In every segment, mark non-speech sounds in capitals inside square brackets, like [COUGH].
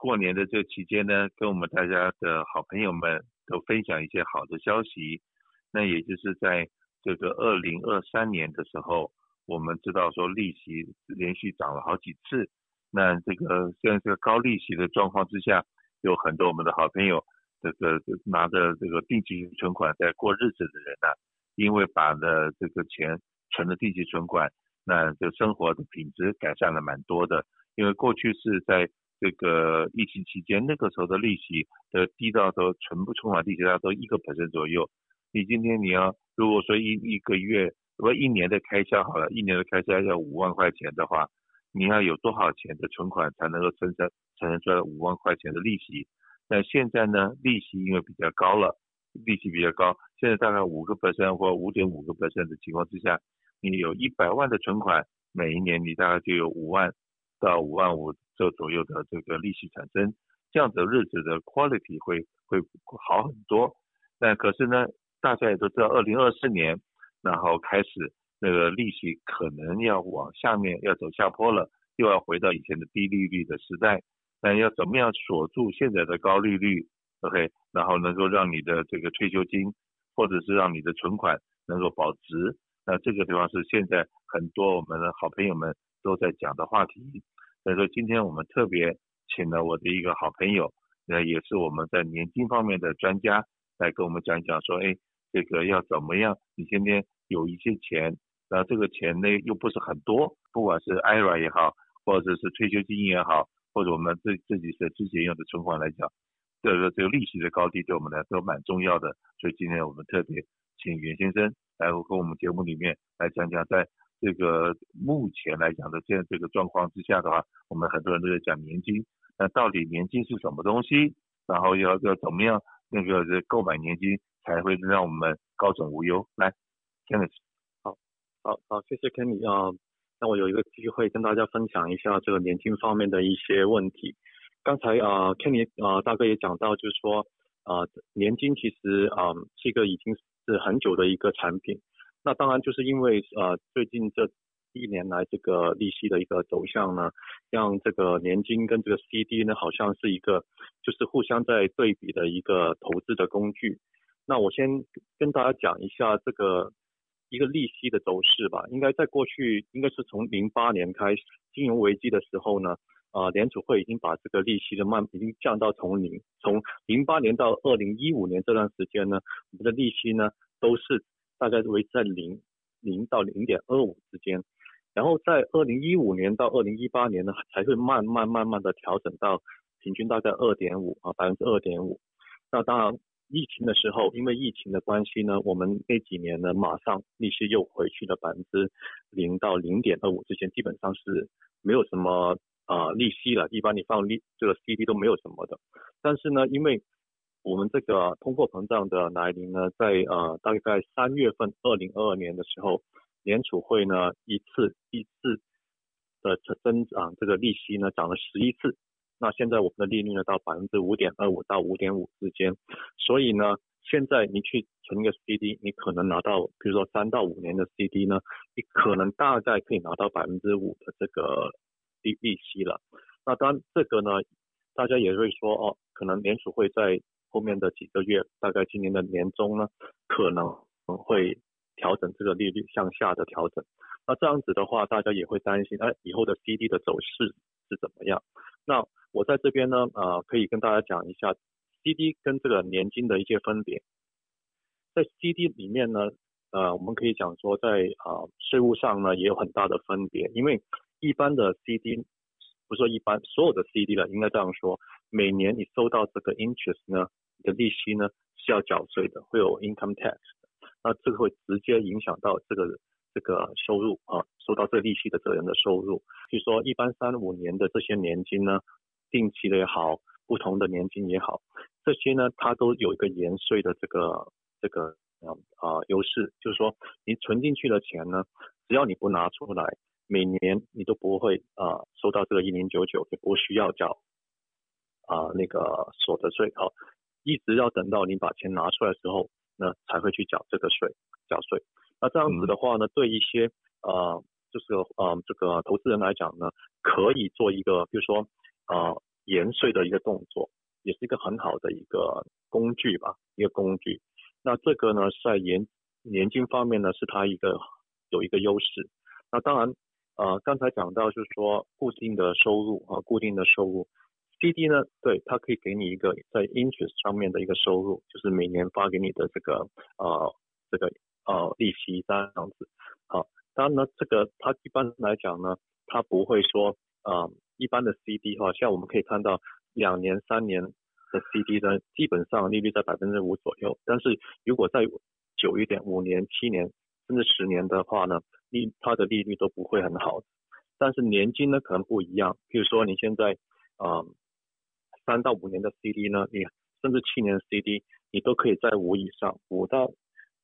过年的这期间呢，跟我们大家的好朋友们都分享一些好的消息。那也就是在这个二零二三年的时候，我们知道说利息连续涨了好几次。那这个在这个高利息的状况之下，有很多我们的好朋友，这个拿着这个定期存款在过日子的人呢、因为把的这个钱存了定期存款，那就生活的品质改善了蛮多的。因为过去是在这个疫情期间，那个时候的利息的低到都存不存款利息大概都一个百分点左右。你今天你要如果说一一个月，如果一年的开销好了，一年的开销要五万块钱的话，你要有多少钱的存款才能够生成产生出来五万块钱的利息？那现在呢，利息因为比较高了，利息比较高，现在大概五个百分点或五点五个百分点的情况之下，你有一百万的存款，每一年你大概就有五万。到五万五这左右的这个利息产生，这样子的日子的 quality 会会好很多。但可是呢，大家也都知道，二零二四年，然后开始那个利息可能要往下面要走下坡了，又要回到以前的低利率的时代。那要怎么样锁住现在的高利率？OK，然后能够让你的这个退休金或者是让你的存款能够保值？那这个地方是现在很多我们的好朋友们。都在讲的话题，所以说今天我们特别请了我的一个好朋友，那也是我们在年金方面的专家，来跟我们讲一讲说，哎，这个要怎么样？你今天有一些钱，然后这个钱呢又不是很多，不管是 IRA 也好，或者是退休金也好，或者我们自自己的之前用的存款来讲，这个这个利息的高低对我们来说蛮重要的，所以今天我们特别请袁先生来和我们节目里面来讲讲在。这个目前来讲的现在这个状况之下的话，我们很多人都在讲年金，那到底年金是什么东西？然后要要怎么样那个购买年金才会让我们高枕无忧？来，Kenneth，好，好，好，谢谢 Kenny 啊，那我有一个机会跟大家分享一下这个年金方面的一些问题。刚才啊，Kenny 啊大哥也讲到，就是说啊，年金其实啊是一个已经是很久的一个产品。那当然就是因为呃最近这一年来这个利息的一个走向呢，让这个年金跟这个 CD 呢好像是一个就是互相在对比的一个投资的工具。那我先跟大家讲一下这个一个利息的走势吧。应该在过去应该是从零八年开始金融危机的时候呢，啊联储会已经把这个利息的慢已经降到从零，从零八年到二零一五年这段时间呢，我们的利息呢都是。大概维持在零零到零点二五之间，然后在二零一五年到二零一八年呢，才会慢慢慢慢的调整到平均大概二点五啊，百分之二点五。那当然疫情的时候，因为疫情的关系呢，我们那几年呢，马上利息又回去了百分之零到零点二五之间，基本上是没有什么啊、利息了。一般你放利这个 CD 都没有什么的，但是呢，因为我们这个通货膨胀的来临呢，在呃大概在三月份二零二二年的时候，联储会呢一次一次的增长这个利息呢涨了十一次，那现在我们的利率呢到百分之五点二五到五点五之间，所以呢现在你去存一个 CD，你可能拿到比如说三到五年的 CD 呢，你可能大概可以拿到百分之五的这个利利息了。那当然这个呢，大家也会说哦，可能联储会在后面的几个月，大概今年的年中呢，可能会调整这个利率向下的调整。那这样子的话，大家也会担心，哎，以后的 CD 的走势是怎么样？那我在这边呢，呃，可以跟大家讲一下 CD 跟这个年金的一些分别。在 CD 里面呢，呃，我们可以讲说在，在啊税务上呢也有很大的分别，因为一般的 CD。不说一般所有的 CD 了，应该这样说，每年你收到这个 interest 呢，你的利息呢是要缴税的，会有 income tax，那这个会直接影响到这个这个收入啊，收到这个利息的责任的收入。比如说一般三五年的这些年金呢，定期的也好，不同的年金也好，这些呢它都有一个延税的这个这个啊啊优势，就是说你存进去的钱呢，只要你不拿出来。每年你都不会啊、呃、收到这个一零九九，也不需要缴啊、那个所得税啊，一直要等到你把钱拿出来的时候，那才会去缴这个税缴税。那这样子的话呢，对一些呃就是呃这个投资人来讲呢，可以做一个，比如说啊、呃、延税的一个动作，也是一个很好的一个工具吧，一个工具。那这个呢，在年年金方面呢，是它一个有一个优势。那当然，呃，刚才讲到就是说固定的收入啊，固定的收入，CD 呢，对，它可以给你一个在 interest 上面的一个收入，就是每年发给你的这个呃这个呃利息这样子。好，当然呢，这个它一般来讲呢，它不会说呃一般的 CD 哈，像我们可以看到两年、三年的 CD 呢，基本上利率在百分之五左右，但是如果再久一点，五年、七年甚至十年的话呢，利它的利率都不会很好。但是年金呢可能不一样，比如说你现在啊三到五年的 CD 呢，你甚至七年的 CD，你都可以在五以上，五到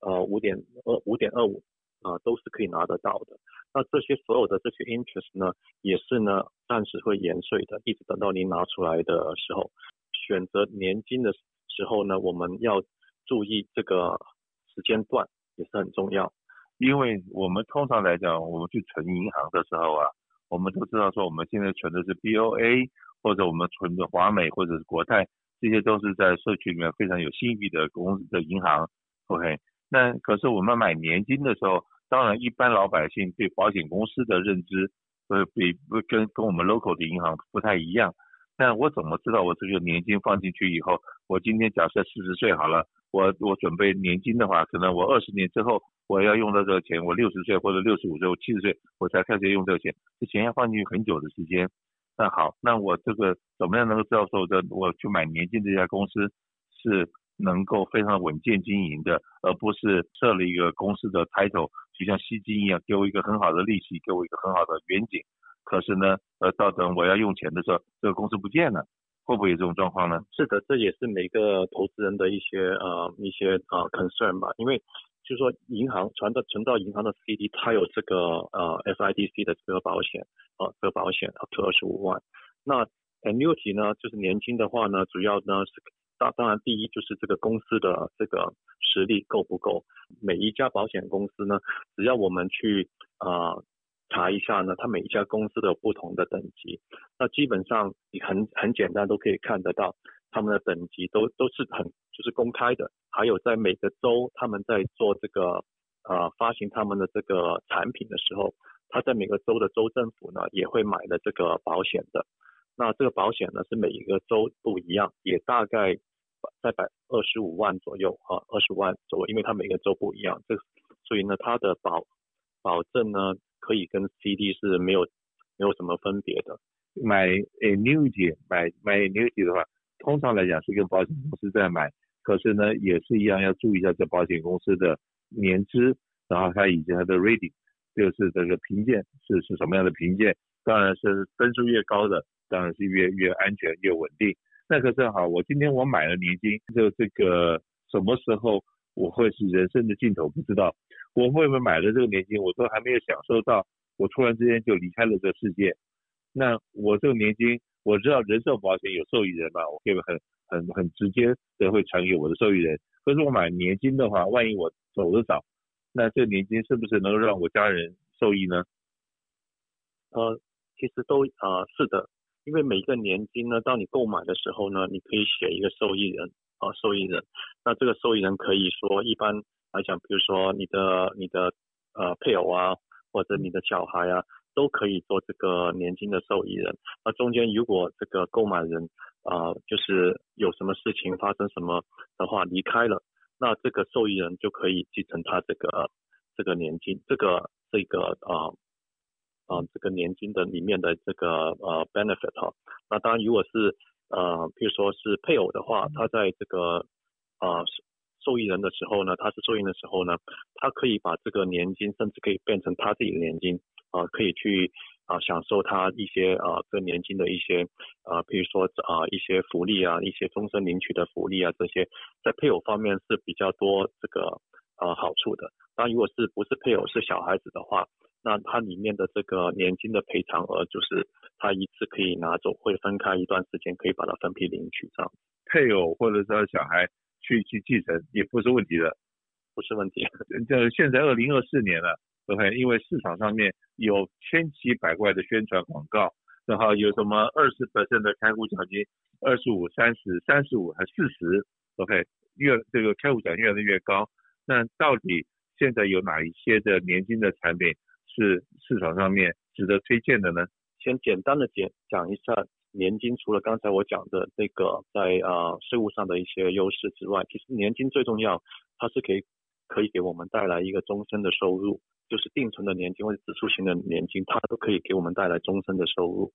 呃五点二五点二五啊都是可以拿得到的。那这些所有的这些 interest 呢，也是呢暂时会延税的，一直等到您拿出来的时候。选择年金的时候呢，我们要注意这个时间段也是很重要，因为我们通常来讲，我们去存银行的时候啊，我们都知道说我们现在存的是 BOA 或者我们存的华美或者是国泰，这些都是在社区里面非常有信誉的公司的银行。OK，那可是我们买年金的时候，当然一般老百姓对保险公司的认知会比不跟跟我们 local 的银行不太一样。那我怎么知道我这个年金放进去以后，我今天假设四十岁好了，我我准备年金的话，可能我二十年之后我要用到这个钱，我六十岁或者六十五岁、我七十岁我才开始用这个钱，这钱要放进去很久的时间。那好，那我这个怎么样能够知道说的我去买年金这家公司是能够非常稳健经营的，而不是设了一个公司的 title，就像吸金一样，给我一个很好的利息，给我一个很好的远景。可是呢，呃，到等我要用钱的时候，这个公司不见了，会不会有这种状况呢？是的，这也是每个投资人的一些呃一些呃 concern 吧，因为就是说银行存到存到银行的 CD，它有这个呃 FIDC 的这个保险，呃，这个保险 up to 二十五万。那 annuity 呢，就是年金的话呢，主要呢是当当然第一就是这个公司的这个实力够不够，每一家保险公司呢，只要我们去啊。呃查一下呢，它每一家公司都有不同的等级，那基本上你很很简单都可以看得到，他们的等级都都是很就是公开的，还有在每个州他们在做这个呃发行他们的这个产品的时候，他在每个州的州政府呢也会买的这个保险的，那这个保险呢是每一个州不一样，也大概在百二十五万左右啊，二十万左右，因为它每个州不一样，这所以呢它的保保证呢。可以跟 CD 是没有没有什么分别的。买 annuity 买买 annuity 的话，通常来讲是跟保险公司在买，可是呢也是一样要注意一下这保险公司的年资，然后它以及它的 rating，就是这个评鉴是是什么样的评鉴。当然是分数越高的，当然是越越安全越稳定。那可是好，我今天我买了年金，就这个什么时候我会是人生的尽头不知道。我会不会买了这个年金，我都还没有享受到，我突然之间就离开了这世界。那我这个年金，我知道人寿保险有受益人嘛，我可以很很很直接的会传给我的受益人。可是我买年金的话，万一我走得早，那这年金是不是能够让我家人受益呢？呃，其实都啊、是的，因为每个年金呢，当你购买的时候呢，你可以写一个受益人啊、受益人。那这个受益人可以说一般。来讲，比如说你的你的呃配偶啊，或者你的小孩啊，都可以做这个年金的受益人。那中间如果这个购买人啊、呃，就是有什么事情发生什么的话离开了，那这个受益人就可以继承他这个这个年金，这个这个啊啊、呃呃、这个年金的里面的这个呃 benefit 哈。那当然如果是呃，譬如说是配偶的话，他在这个啊。呃受益人的时候呢，他是受益人的时候呢，他可以把这个年金，甚至可以变成他自己的年金，啊、呃，可以去啊、呃、享受他一些啊这个年金的一些啊，比、呃、如说啊、呃、一些福利啊，一些终身领取的福利啊，这些在配偶方面是比较多这个啊、呃、好处的。但，如果是不是配偶是小孩子的话，那它里面的这个年金的赔偿额就是他一次可以拿走，会分开一段时间可以把它分批领取这样。配偶或者是小孩。去去继承也不是问题的，不是问题。[LAUGHS] 这现在二零二四年了，OK，因为市场上面有千奇百怪的宣传广告，然后有什么二十 percent 的开户奖金，二十五、三十、三十五还四十，OK，越这个开户奖越来越高。那到底现在有哪一些的年金的产品是市场上面值得推荐的呢？先简单的讲讲一下年金，除了刚才我讲的这个在呃税务上的一些优势之外，其实年金最重要，它是可以可以给我们带来一个终身的收入。就是定存的年金或者指数型的年金，它都可以给我们带来终身的收入。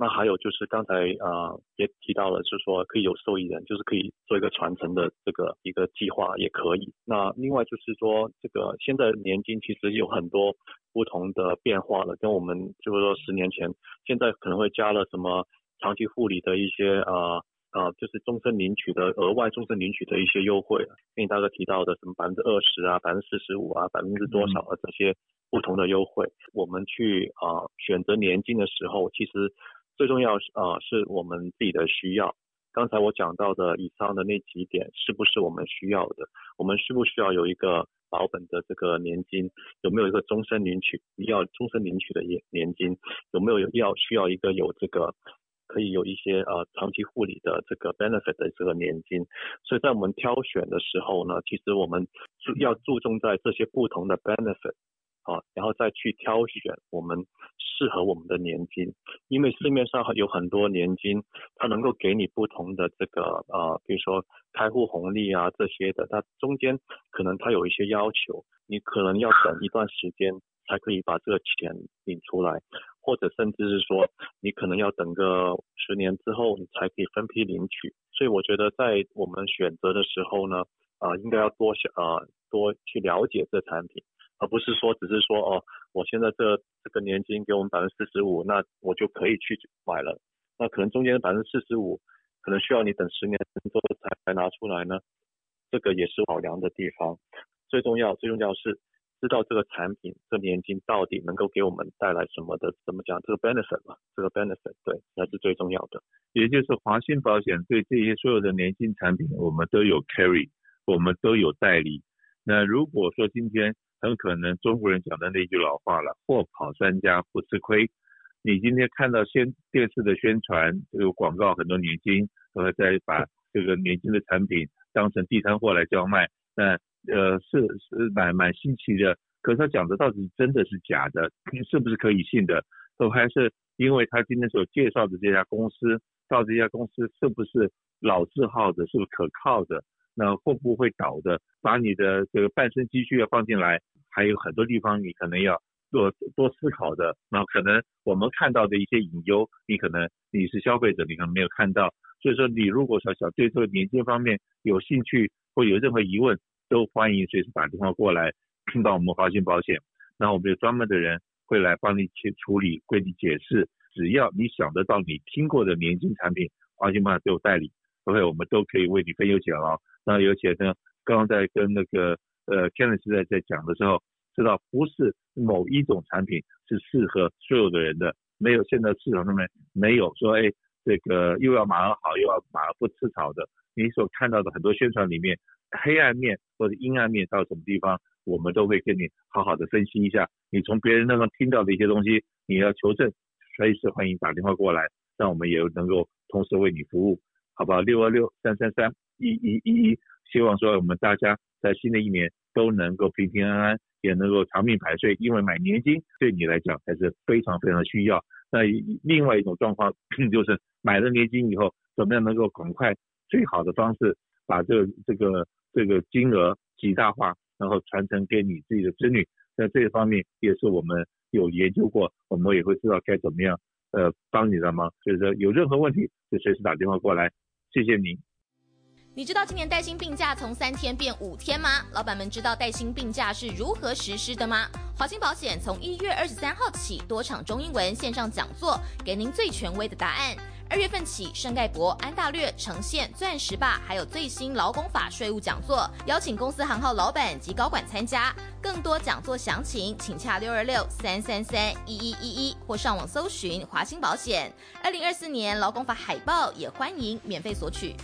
那还有就是刚才啊、也提到了，就是说可以有受益人，就是可以做一个传承的这个一个计划也可以。那另外就是说，这个现在年金其实有很多不同的变化了，跟我们就是说十年前，现在可能会加了什么长期护理的一些啊。呃啊，就是终身领取的额外终身领取的一些优惠，跟你大概提到的什么百分之二十啊，百分之四十五啊，百分之多少啊这些不同的优惠，嗯、我们去啊选择年金的时候，其实最重要啊是我们自己的需要。刚才我讲到的以上的那几点，是不是我们需要的？我们需不需要有一个保本的这个年金？有没有一个终身领取要终身领取的年年金？有没有要需要一个有这个？可以有一些呃长期护理的这个 benefit 的这个年金，所以在我们挑选的时候呢，其实我们注要注重在这些不同的 benefit 啊，然后再去挑选我们适合我们的年金，因为市面上有很多年金，它能够给你不同的这个呃，比如说开户红利啊这些的，它中间可能它有一些要求，你可能要等一段时间才可以把这个钱领出来。或者甚至是说，你可能要等个十年之后，你才可以分批领取。所以我觉得在我们选择的时候呢，啊、应该要多想啊、多去了解这产品，而不是说只是说哦，我现在这这个年金给我们百分之四十五，那我就可以去买了。那可能中间的百分之四十五，可能需要你等十年之后才拿出来呢。这个也是考量的地方。最重要，最重要是。知道这个产品，这年金到底能够给我们带来什么的？怎么讲？这个 benefit 嘛，这个 benefit 对，那是最重要的。也就是华兴保险对这些所有的年金产品，我们都有 carry，我们都有代理。那如果说今天很可能中国人讲的那句老话了，货跑三家不吃亏。你今天看到先电视的宣传，这个广告很多年金，都会再把这个年金的产品当成地摊货来叫卖，那。呃，是是蛮蛮新奇的，可是他讲的到底真的是假的，是不是可以信的？都还是因为他今天所介绍的这家公司，到这家公司是不是老字号的，是不是可靠的？那会不会倒的？把你的这个半生积蓄要放进来，还有很多地方你可能要多多思考的。那可能我们看到的一些隐忧，你可能你是消费者，你可能没有看到。所以说，你如果说想对这个年金方面有兴趣或有任何疑问，都欢迎随时打电话过来，听到我们华兴保险，那我们有专门的人会来帮你去处理，为你解释。只要你想得到你听过的年金产品，华兴保险都有代理，OK，我们都可以为你分忧解劳。那而且呢，刚刚在跟那个呃 Kenneth 在在讲的时候，知道不是某一种产品是适合所有的人的，没有现在市场上面没有说哎这个又要马儿好又要马儿不吃草的。你所看到的很多宣传里面。黑暗面或者阴暗面到什么地方，我们都会跟你好好的分析一下。你从别人那边听到的一些东西，你要求证，随时欢迎打电话过来，让我们也能够同时为你服务，好不好？六二六三三三一一一一，希望说我们大家在新的一年都能够平平安安，也能够长命百岁。因为买年金对你来讲还是非常非常需要。那另外一种状况 [CLEARS THROAT] 就是买了年金以后，怎么样能够赶快最好的方式把这这个。这个金额极大化，然后传承给你自己的子女，在这一方面也是我们有研究过，我们也会知道该怎么样呃帮你的忙。所以说有任何问题就随时打电话过来，谢谢您。你知道今年带薪病假从三天变五天吗？老板们知道带薪病假是如何实施的吗？华兴保险从一月二十三号起多场中英文线上讲座，给您最权威的答案。二月份起，圣盖博、安大略、呈现、钻石霸，还有最新劳工法税务讲座，邀请公司行号老板及高管参加。更多讲座详情，请洽六二六三三三一一一一，或上网搜寻华兴保险。二零二四年劳工法海报也欢迎免费索取。